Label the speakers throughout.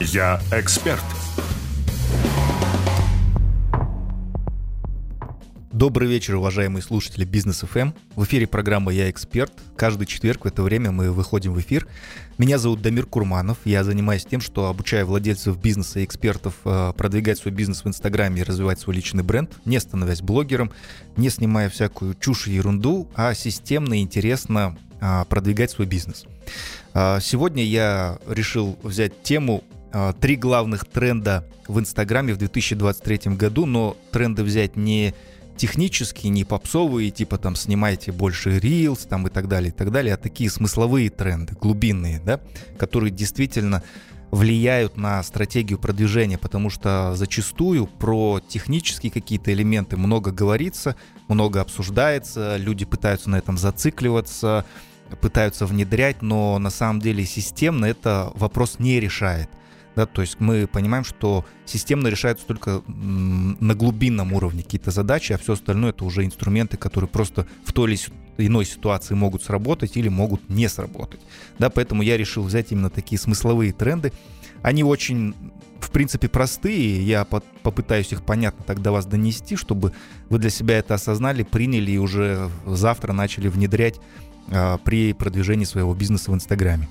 Speaker 1: Я эксперт.
Speaker 2: Добрый вечер, уважаемые слушатели Бизнес ФМ. В эфире программа «Я эксперт». Каждый четверг в это время мы выходим в эфир. Меня зовут Дамир Курманов. Я занимаюсь тем, что обучаю владельцев бизнеса и экспертов э, продвигать свой бизнес в Инстаграме и развивать свой личный бренд, не становясь блогером, не снимая всякую чушь и ерунду, а системно и интересно а, продвигать свой бизнес. А, сегодня я решил взять тему три главных тренда в Инстаграме в 2023 году, но тренды взять не технические, не попсовые, типа там снимайте больше рилс там и так далее, и так далее, а такие смысловые тренды, глубинные, да, которые действительно влияют на стратегию продвижения, потому что зачастую про технические какие-то элементы много говорится, много обсуждается, люди пытаются на этом зацикливаться, пытаются внедрять, но на самом деле системно это вопрос не решает. Да, то есть мы понимаем, что системно решаются только на глубинном уровне какие-то задачи, а все остальное это уже инструменты, которые просто в той или иной ситуации могут сработать или могут не сработать. Да, поэтому я решил взять именно такие смысловые тренды. Они очень, в принципе, простые. Я по попытаюсь их понятно так до вас донести, чтобы вы для себя это осознали, приняли и уже завтра начали внедрять а, при продвижении своего бизнеса в Инстаграме.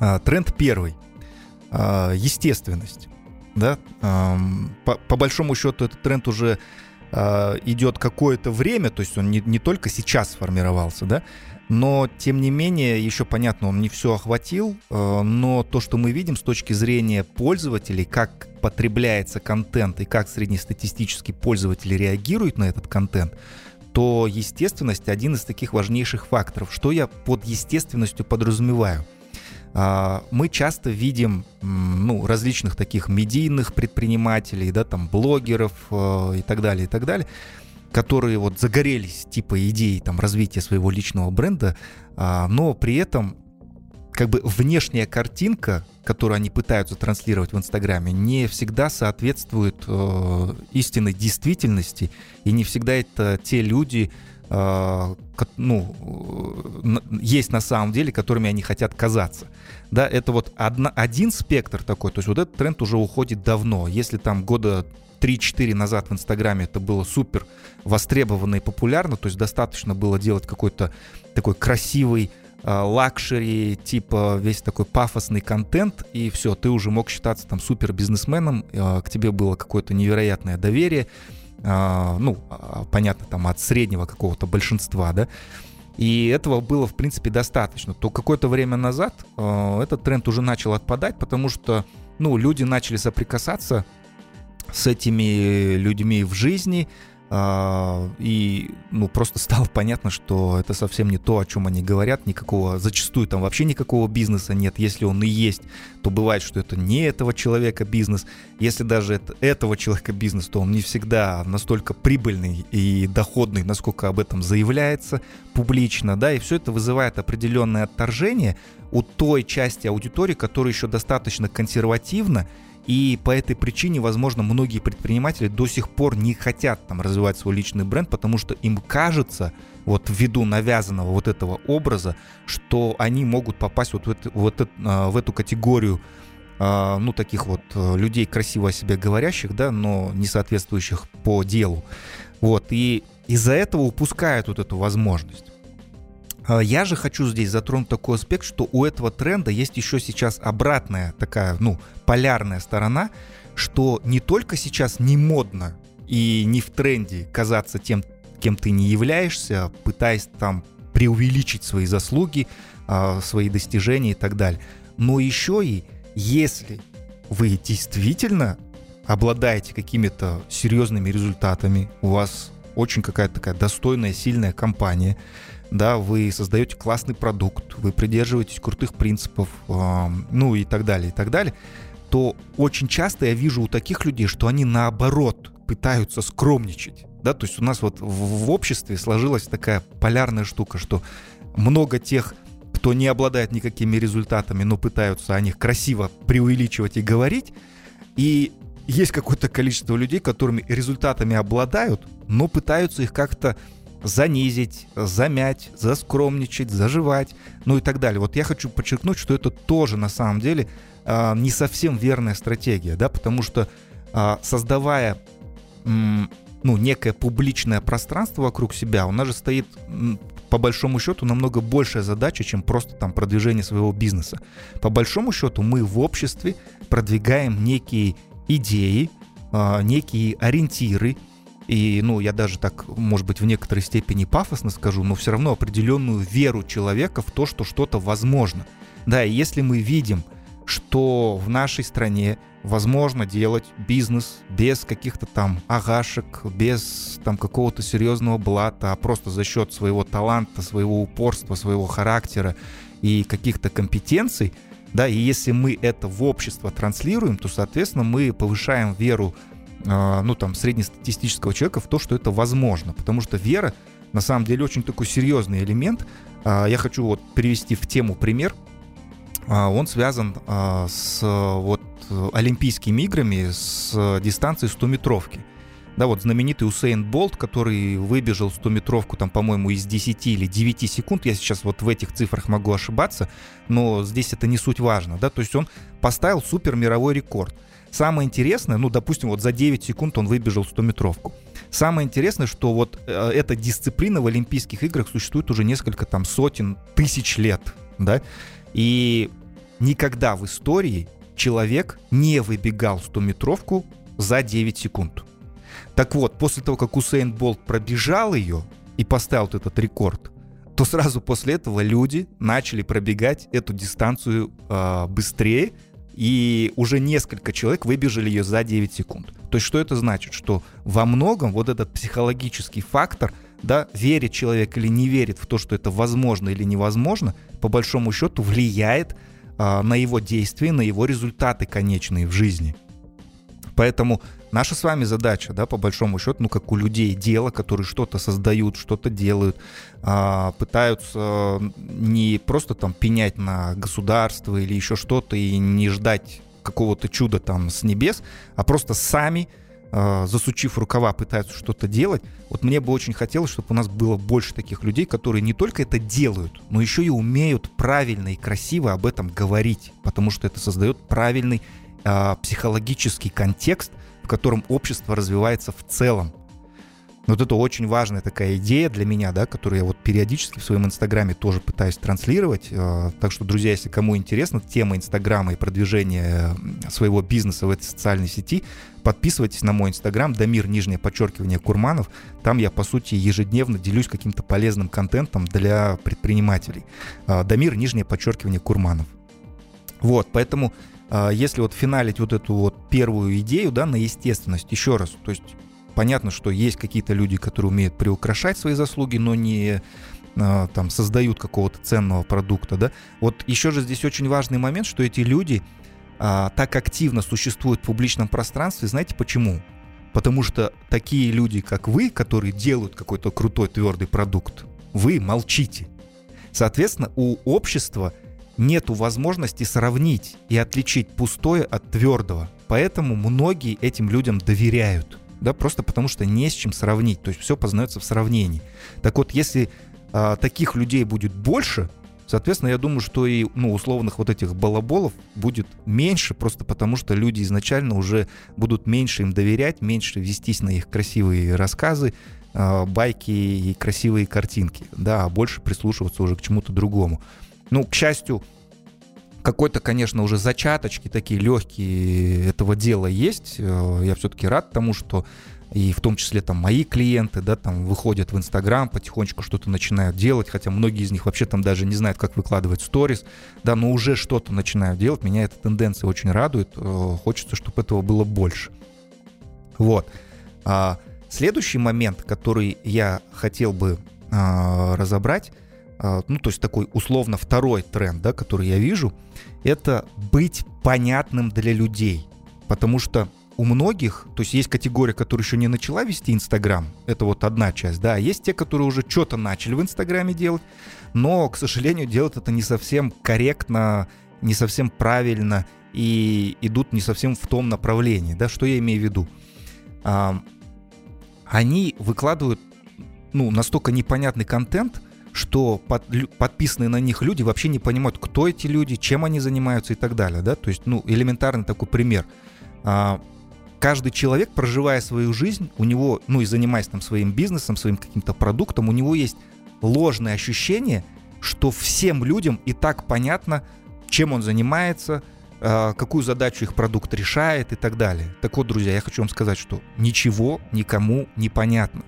Speaker 2: А, тренд первый – а, естественность. Да? По, по большому счету этот тренд уже а, идет какое-то время, то есть он не, не только сейчас сформировался, да, но тем не менее, еще понятно, он не все охватил, а, но то, что мы видим с точки зрения пользователей, как потребляется контент и как среднестатистический пользователь реагирует на этот контент, то естественность один из таких важнейших факторов. Что я под естественностью подразумеваю – мы часто видим ну, различных таких медийных предпринимателей, да, там, блогеров э, и так далее, и так далее, которые вот загорелись типа идеей там развития своего личного бренда, а, но при этом как бы внешняя картинка, которую они пытаются транслировать в Инстаграме, не всегда соответствует э, истинной действительности, и не всегда это те люди, ну, есть на самом деле, которыми они хотят казаться. Да, это вот одна, один спектр такой, то есть вот этот тренд уже уходит давно. Если там года 3-4 назад в Инстаграме это было супер востребовано и популярно, то есть достаточно было делать какой-то такой красивый а, luxury, типа весь такой пафосный контент, и все, ты уже мог считаться там супер бизнесменом, к тебе было какое-то невероятное доверие, ну, понятно, там от среднего какого-то большинства, да, и этого было, в принципе, достаточно. То какое-то время назад э, этот тренд уже начал отпадать, потому что, ну, люди начали соприкасаться с этими людьми в жизни, а, и ну, просто стало понятно, что это совсем не то, о чем они говорят. Никакого, зачастую там вообще никакого бизнеса нет. Если он и есть, то бывает, что это не этого человека бизнес. Если даже это этого человека бизнес, то он не всегда настолько прибыльный и доходный, насколько об этом заявляется публично. Да, и все это вызывает определенное отторжение у той части аудитории, которая еще достаточно консервативна и по этой причине, возможно, многие предприниматели до сих пор не хотят там развивать свой личный бренд, потому что им кажется, вот ввиду навязанного вот этого образа, что они могут попасть вот в, это, вот это, а, в эту категорию а, ну, таких вот э, людей, красиво о себе говорящих, да, но не соответствующих по делу. Вот, и из-за этого упускают вот эту возможность. А, я же хочу здесь затронуть такой аспект, что у этого тренда есть еще сейчас обратная такая, ну, полярная сторона, что не только сейчас не модно и не в тренде казаться тем, кем ты не являешься, пытаясь там преувеличить свои заслуги, а, свои достижения и так далее, но еще и если вы действительно обладаете какими-то серьезными результатами, у вас очень какая-то такая достойная, сильная компания, да, вы создаете классный продукт, вы придерживаетесь крутых принципов, э, ну и так далее, и так далее, то очень часто я вижу у таких людей, что они наоборот пытаются скромничать. Да, то есть у нас вот в, в обществе сложилась такая полярная штука, что много тех, кто не обладает никакими результатами, но пытаются о них красиво преувеличивать и говорить, и есть какое-то количество людей, которыми результатами обладают, но пытаются их как-то занизить, замять, заскромничать, заживать, ну и так далее. Вот я хочу подчеркнуть, что это тоже на самом деле а, не совсем верная стратегия, да, потому что а, создавая ну, некое публичное пространство вокруг себя, у нас же стоит по большому счету намного большая задача, чем просто там продвижение своего бизнеса. По большому счету мы в обществе продвигаем некие идеи, а, некие ориентиры, и, ну, я даже так, может быть, в некоторой степени пафосно скажу, но все равно определенную веру человека в то, что что-то возможно. Да, и если мы видим, что в нашей стране возможно делать бизнес без каких-то там агашек, без там какого-то серьезного блата, а просто за счет своего таланта, своего упорства, своего характера и каких-то компетенций, да, и если мы это в общество транслируем, то, соответственно, мы повышаем веру ну, там, среднестатистического человека в то, что это возможно. Потому что вера, на самом деле, очень такой серьезный элемент. А, я хочу вот привести в тему пример. А, он связан с вот Олимпийскими играми, с дистанцией 100-метровки. Да, вот знаменитый Усейн Болт, который выбежал 100-метровку, там, по-моему, из 10 или 9 секунд. Я сейчас вот в этих цифрах могу ошибаться, но здесь это не суть важно, да, то есть он поставил супер мировой рекорд. Самое интересное, ну, допустим, вот за 9 секунд он выбежал 100-метровку. Самое интересное, что вот э, эта дисциплина в Олимпийских играх существует уже несколько там сотен тысяч лет, да, и никогда в истории человек не выбегал 100-метровку за 9 секунд. Так вот, после того, как Усейн Болт пробежал ее и поставил вот этот рекорд, то сразу после этого люди начали пробегать эту дистанцию э, быстрее, и уже несколько человек выбежали ее за 9 секунд. То есть что это значит? Что во многом вот этот психологический фактор, да, верит человек или не верит в то, что это возможно или невозможно, по большому счету влияет а, на его действия, на его результаты конечные в жизни. Поэтому наша с вами задача, да, по большому счету, ну, как у людей, дело, которые что-то создают, что-то делают, а, пытаются не просто там пенять на государство или еще что-то и не ждать какого-то чуда там с небес, а просто сами а, засучив рукава, пытаются что-то делать. Вот мне бы очень хотелось, чтобы у нас было больше таких людей, которые не только это делают, но еще и умеют правильно и красиво об этом говорить, потому что это создает правильный э, психологический контекст, в котором общество развивается в целом. Вот это очень важная такая идея для меня, да, которую я вот периодически в своем инстаграме тоже пытаюсь транслировать. Э, так что, друзья, если кому интересна тема инстаграма и продвижения своего бизнеса в этой социальной сети, подписывайтесь на мой инстаграм, Дамир, нижнее подчеркивание, Курманов. Там я, по сути, ежедневно делюсь каким-то полезным контентом для предпринимателей. Э, Дамир, нижнее подчеркивание, Курманов. Вот, поэтому а, если вот финалить вот эту вот первую идею, да, на естественность, еще раз, то есть понятно, что есть какие-то люди, которые умеют приукрашать свои заслуги, но не а, там создают какого-то ценного продукта, да. Вот еще же здесь очень важный момент, что эти люди а, так активно существуют в публичном пространстве, знаете почему? Потому что такие люди, как вы, которые делают какой-то крутой твердый продукт, вы молчите. Соответственно, у общества нету возможности сравнить и отличить пустое от твердого. Поэтому многие этим людям доверяют. Да, просто потому что не с чем сравнить. То есть все познается в сравнении. Так вот, если а, таких людей будет больше, соответственно, я думаю, что и ну, условных вот этих балаболов будет меньше, просто потому что люди изначально уже будут меньше им доверять, меньше вестись на их красивые рассказы, а, байки и красивые картинки, да, а больше прислушиваться уже к чему-то другому. Ну, к счастью, какой-то, конечно, уже зачаточки такие легкие этого дела есть. Э, я все-таки рад тому, что и в том числе там мои клиенты, да, там выходят в Инстаграм, потихонечку что-то начинают делать, хотя многие из них вообще там даже не знают, как выкладывать сторис, да, но уже что-то начинают делать. Меня эта тенденция очень радует. Э, хочется, чтобы этого было больше. Вот. А следующий момент, который я хотел бы а, разобрать, ну, то есть такой условно второй тренд, да, который я вижу, это быть понятным для людей. Потому что у многих, то есть есть категория, которая еще не начала вести Инстаграм, это вот одна часть, да, а есть те, которые уже что-то начали в Инстаграме делать, но, к сожалению, делают это не совсем корректно, не совсем правильно и идут не совсем в том направлении, да, что я имею в виду. А, они выкладывают ну, настолько непонятный контент, что под, подписанные на них люди вообще не понимают, кто эти люди, чем они занимаются и так далее, да, то есть, ну, элементарный такой пример. А, каждый человек, проживая свою жизнь, у него, ну, и занимаясь там своим бизнесом, своим каким-то продуктом, у него есть ложное ощущение, что всем людям и так понятно, чем он занимается, а, какую задачу их продукт решает и так далее. Так вот, друзья, я хочу вам сказать, что ничего никому не понятно.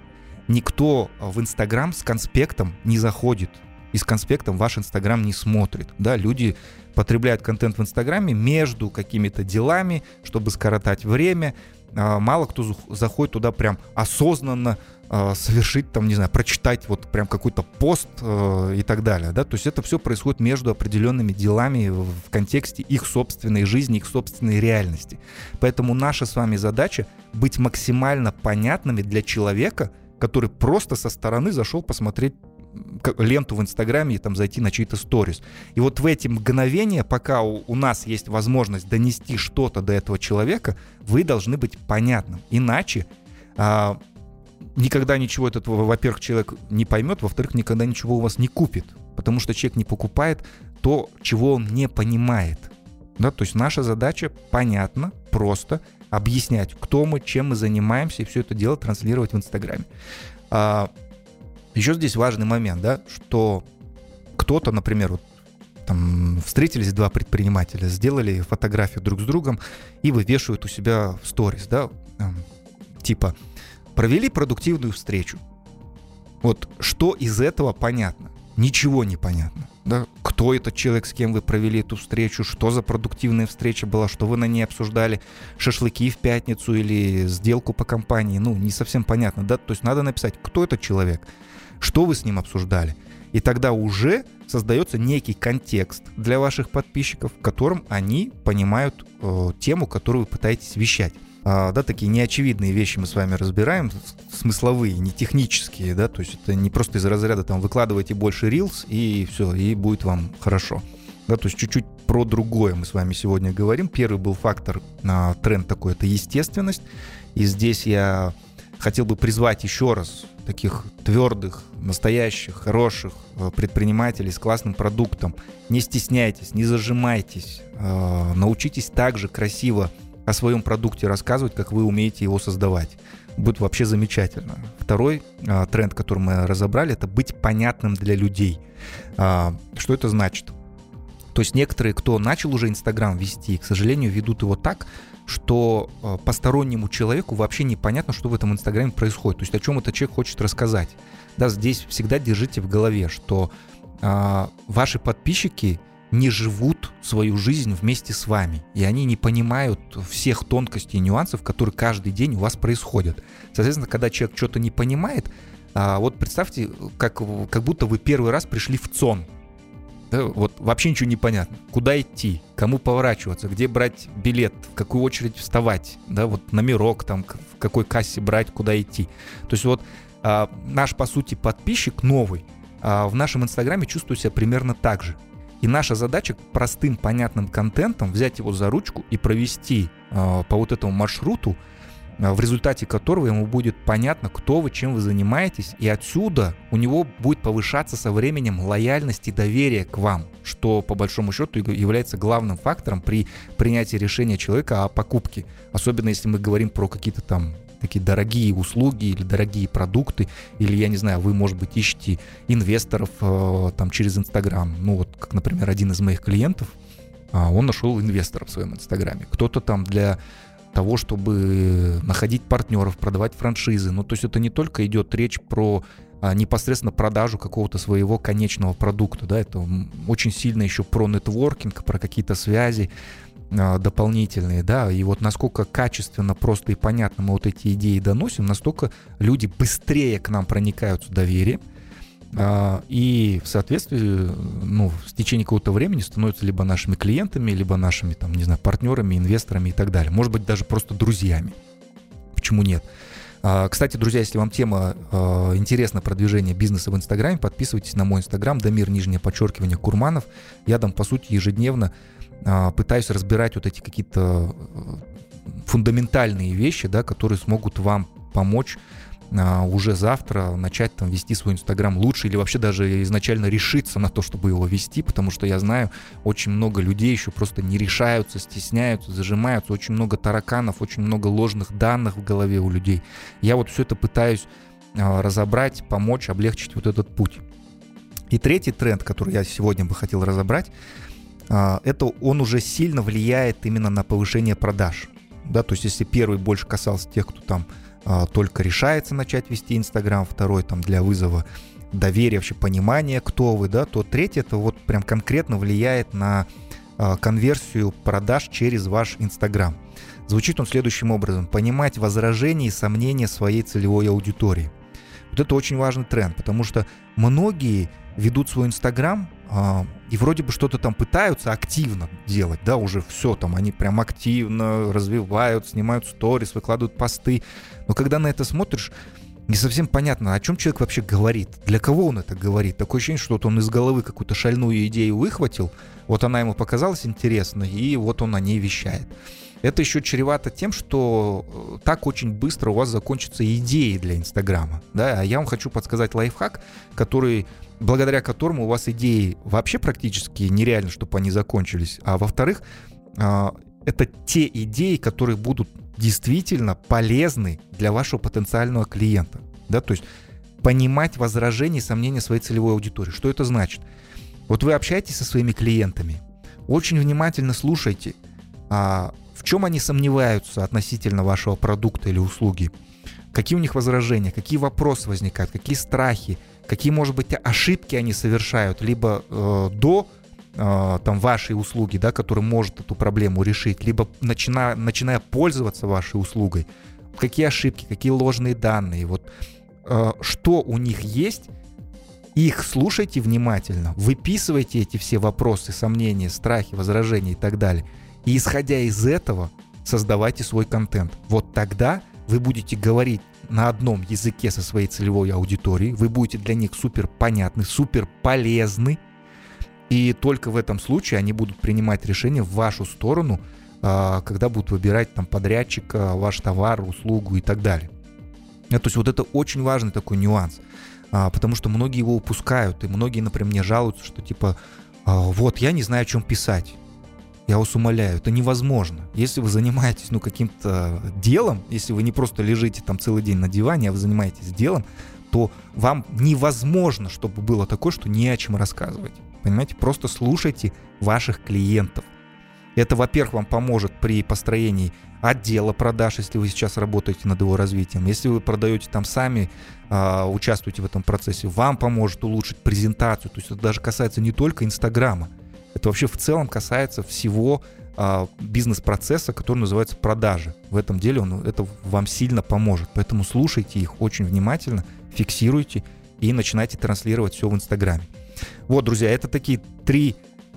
Speaker 2: Никто в Инстаграм с конспектом не заходит и с конспектом ваш Инстаграм не смотрит. Да, люди потребляют контент в Инстаграме между какими-то делами, чтобы скоротать время. А, мало кто заходит туда прям осознанно а, совершить, там, не знаю, прочитать вот прям какой-то пост э, и так далее, да, то есть это все происходит между определенными делами в контексте их собственной жизни, их собственной реальности. Поэтому наша с вами задача быть максимально понятными для человека, который просто со стороны зашел посмотреть ленту в Инстаграме и там зайти на чьи-то сторис. И вот в эти мгновения, пока у, у нас есть возможность донести что-то до этого человека, вы должны быть понятным. Иначе а, никогда ничего этого, во-первых, человек не поймет, во-вторых, никогда ничего у вас не купит. Потому что человек не покупает то, чего он не понимает. Да, то есть наша задача понятно, просто объяснять, кто мы, чем мы занимаемся, и все это дело транслировать в Инстаграме. А, еще здесь важный момент, да, что кто-то, например, вот там встретились два предпринимателя, сделали фотографию друг с другом и вывешивают у себя в сторис, да, типа провели продуктивную встречу. Вот что из этого понятно? Ничего не понятно. Да? Кто этот человек, с кем вы провели эту встречу, что за продуктивная встреча была, что вы на ней обсуждали, шашлыки в пятницу или сделку по компании, ну, не совсем понятно, да, то есть надо написать, кто этот человек, что вы с ним обсуждали. И тогда уже создается некий контекст для ваших подписчиков, в котором они понимают э, тему, которую вы пытаетесь вещать. А, да, такие неочевидные вещи мы с вами разбираем, смысловые, не технические, да, то есть это не просто из разряда там выкладывайте больше рилс и все, и будет вам хорошо. Да, то есть чуть-чуть про другое мы с вами сегодня говорим. Первый был фактор, а, тренд такой, это естественность. И здесь я хотел бы призвать еще раз таких твердых, настоящих, хороших э, предпринимателей с классным продуктом. Не стесняйтесь, не зажимайтесь, э, научитесь также красиво о своем продукте рассказывать, как вы умеете его создавать. Будет вообще замечательно. Второй э, тренд, который мы разобрали, это быть понятным для людей. Что это значит? То есть некоторые, кто начал уже Инстаграм вести, к сожалению, ведут его так, что э, постороннему человеку вообще непонятно, что в этом Инстаграме происходит. То есть о чем этот человек хочет рассказать. Да, здесь всегда держите в голове, что э, ваши подписчики не живут свою жизнь вместе с вами, и они не понимают всех тонкостей и нюансов, которые каждый день у вас происходят. Соответственно, когда человек что-то не понимает, э, вот представьте, как, как будто вы первый раз пришли в ЦОН, да, вот вообще ничего не понятно. Куда идти, кому поворачиваться, где брать билет, в какую очередь вставать, да, вот номерок там, в какой кассе брать, куда идти. То есть вот а, наш, по сути, подписчик новый а, в нашем инстаграме чувствует себя примерно так же. И наша задача простым, понятным контентом взять его за ручку и провести а, по вот этому маршруту, а, в результате которого ему будет понятно, кто вы, чем вы занимаетесь, и отсюда у него будет повышаться со временем лояльность и доверие к вам, что по большому счету является главным фактором при принятии решения человека о покупке, особенно если мы говорим про какие-то там такие дорогие услуги или дорогие продукты, или, я не знаю, вы, может быть, ищете инвесторов э, там через Инстаграм. Ну вот, как, например, один из моих клиентов, э, он нашел инвестора в своем Инстаграме. Кто-то там для того, чтобы находить партнеров, продавать франшизы. Ну, то есть это не только идет речь про а, непосредственно продажу какого-то своего конечного продукта, да, это очень сильно еще про нетворкинг, про какие-то связи дополнительные, да, и вот насколько качественно, просто и понятно мы вот эти идеи доносим, настолько люди быстрее к нам проникаются доверием, а, и в соответствии, ну, в течение какого-то времени становятся либо нашими клиентами, либо нашими, там, не знаю, партнерами, инвесторами и так далее. Может быть, даже просто друзьями. Почему нет? А, кстати, друзья, если вам тема а, интересна продвижение бизнеса в Инстаграме, подписывайтесь на мой Инстаграм, Дамир, нижнее подчеркивание, Курманов. Я там, по сути, ежедневно пытаюсь разбирать вот эти какие-то фундаментальные вещи, да, которые смогут вам помочь а, уже завтра начать там вести свой Инстаграм лучше или вообще даже изначально решиться на то, чтобы его вести, потому что я знаю, очень много людей еще просто не решаются, стесняются, зажимаются, очень много тараканов, очень много ложных данных в голове у людей. Я вот все это пытаюсь а, разобрать, помочь, облегчить вот этот путь. И третий тренд, который я сегодня бы хотел разобрать, а, это он уже сильно влияет именно на повышение продаж. Да, то есть если первый больше касался тех, кто там а, только решается начать вести Инстаграм, второй там для вызова доверия, вообще понимания, кто вы, да, то третий это вот прям конкретно влияет на а, конверсию продаж через ваш Инстаграм. Звучит он следующим образом. Понимать возражения и сомнения своей целевой аудитории. Вот это очень важный тренд, потому что многие ведут свой Инстаграм а, и вроде бы что-то там пытаются активно делать, да, уже все там, они прям активно развивают, снимают сторис, выкладывают посты. Но когда на это смотришь, не совсем понятно, о чем человек вообще говорит, для кого он это говорит. Такое ощущение, что вот он из головы какую-то шальную идею выхватил, вот она ему показалась интересной, и вот он о ней вещает. Это еще чревато тем, что э, так очень быстро у вас закончатся идеи для Инстаграма. Да? А я вам хочу подсказать лайфхак, который благодаря которому у вас идеи вообще практически нереально, чтобы они закончились. А во-вторых, а, это те идеи, которые будут действительно полезны для вашего потенциального клиента. Да, то есть понимать возражения и сомнения своей целевой аудитории. Что это значит? Вот вы общаетесь со своими клиентами, очень внимательно слушайте, а, в чем они сомневаются относительно вашего продукта или услуги, какие у них возражения, какие вопросы возникают, какие страхи, какие, может быть, ошибки они совершают, либо э, до э, там вашей услуги, да, который может эту проблему решить, либо начиная, начиная пользоваться вашей услугой, какие ошибки, какие ложные данные, вот э, что у них есть, их слушайте внимательно, выписывайте эти все вопросы, сомнения, страхи, возражения и так далее. И исходя из этого, создавайте свой контент. Вот тогда вы будете говорить на одном языке со своей целевой аудиторией, вы будете для них супер понятны, супер полезны, и только в этом случае они будут принимать решение в вашу сторону, а, когда будут выбирать там подрядчика, ваш товар, услугу и так далее. То есть вот это очень важный такой нюанс, а, потому что многие его упускают, и многие, например, мне жалуются, что типа, «А, вот, я не знаю, о чем писать. Я вас умоляю, это невозможно. Если вы занимаетесь, ну, каким-то делом, если вы не просто лежите там целый день на диване, а вы занимаетесь делом, то вам невозможно, чтобы было такое, что не о чем рассказывать. Понимаете? Просто слушайте ваших клиентов. Это, во-первых, вам поможет при построении отдела продаж, если вы сейчас работаете над его развитием. Если вы продаете там сами, э, участвуете в этом процессе, вам поможет улучшить презентацию. То есть это даже касается не только Инстаграма. Это вообще в целом касается всего а, бизнес-процесса, который называется продажи. В этом деле он, это вам сильно поможет. Поэтому слушайте их очень внимательно, фиксируйте и начинайте транслировать все в Инстаграме. Вот, друзья, это такие три,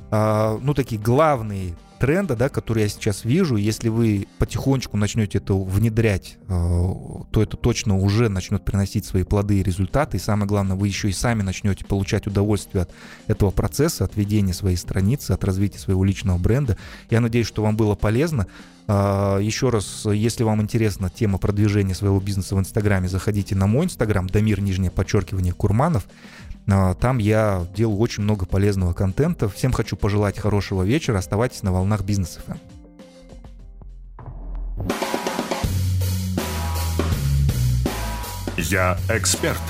Speaker 2: а, ну, такие главные тренда, да, который я сейчас вижу, если вы потихонечку начнете это внедрять, э, то это точно уже начнет приносить свои плоды и результаты. И самое главное, вы еще и сами начнете получать удовольствие от этого процесса, от ведения своей страницы, от развития своего личного бренда. Я надеюсь, что вам было полезно. Э, еще раз, если вам интересна тема продвижения своего бизнеса в Инстаграме, заходите на мой Инстаграм, Дамир, нижнее подчеркивание, Курманов. А, там я делаю очень много полезного контента. Всем хочу пожелать хорошего вечера. Оставайтесь на волнах бизнеса.
Speaker 1: Я эксперт.